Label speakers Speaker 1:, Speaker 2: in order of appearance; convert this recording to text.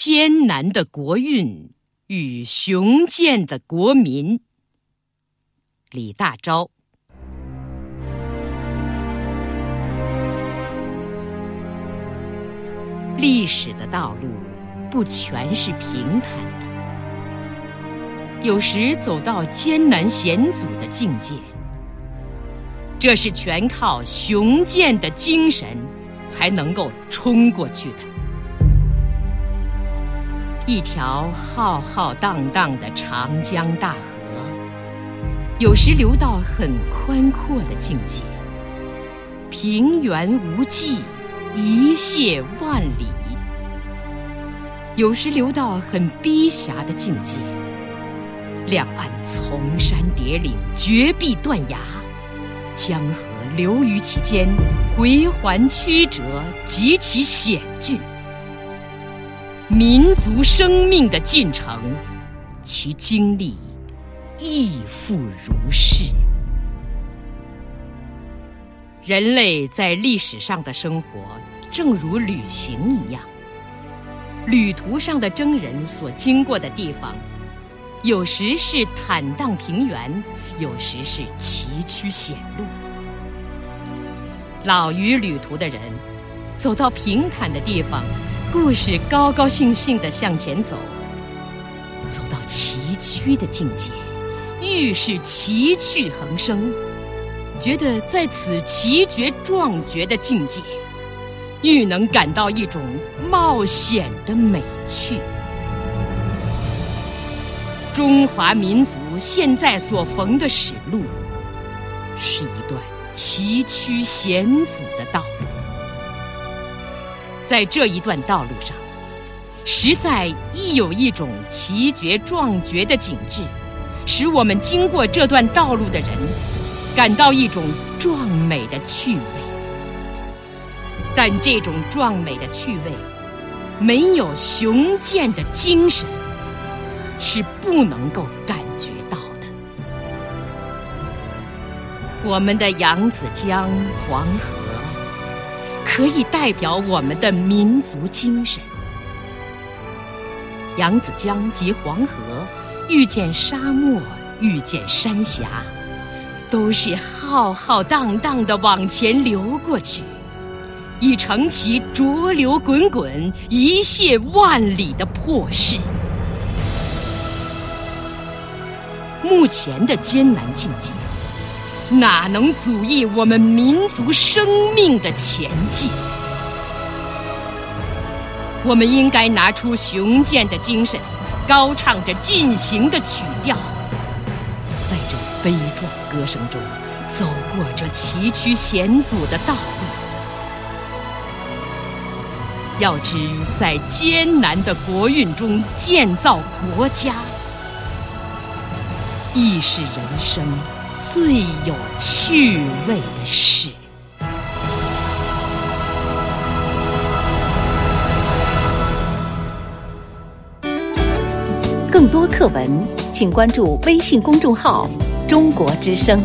Speaker 1: 艰难的国运与雄健的国民。李大钊。历史的道路不全是平坦的，有时走到艰难险阻的境界，这是全靠雄健的精神才能够冲过去的。一条浩浩荡荡的长江大河，有时流到很宽阔的境界，平原无际。一泻万里，有时流到很逼狭的境界，两岸丛山叠岭，绝壁断崖，江河流于其间，回环曲折，极其险峻。民族生命的进程，其经历亦复如是。人类在历史上的生活，正如旅行一样。旅途上的征人所经过的地方，有时是坦荡平原，有时是崎岖险路。老于旅途的人，走到平坦的地方，故事高高兴兴地向前走；走到崎岖的境界，愈是奇趣横生。觉得在此奇绝壮绝的境界，愈能感到一种冒险的美趣。中华民族现在所逢的史路，是一段崎岖险阻的道路。在这一段道路上，实在亦有一种奇绝壮绝的景致，使我们经过这段道路的人。感到一种壮美的趣味，但这种壮美的趣味，没有雄健的精神，是不能够感觉到的。我们的扬子江、黄河，可以代表我们的民族精神。扬子江及黄河，遇见沙漠，遇见山峡。都是浩浩荡荡的往前流过去，已成其浊流滚滚、一泻万里的破势。目前的艰难境界，哪能阻抑我们民族生命的前进？我们应该拿出雄健的精神，高唱着进行的曲调。在这悲壮歌声中，走过这崎岖险阻的道路。要知，在艰难的国运中建造国家，亦是人生最有趣味的事。
Speaker 2: 更多课文。请关注微信公众号“中国之声”。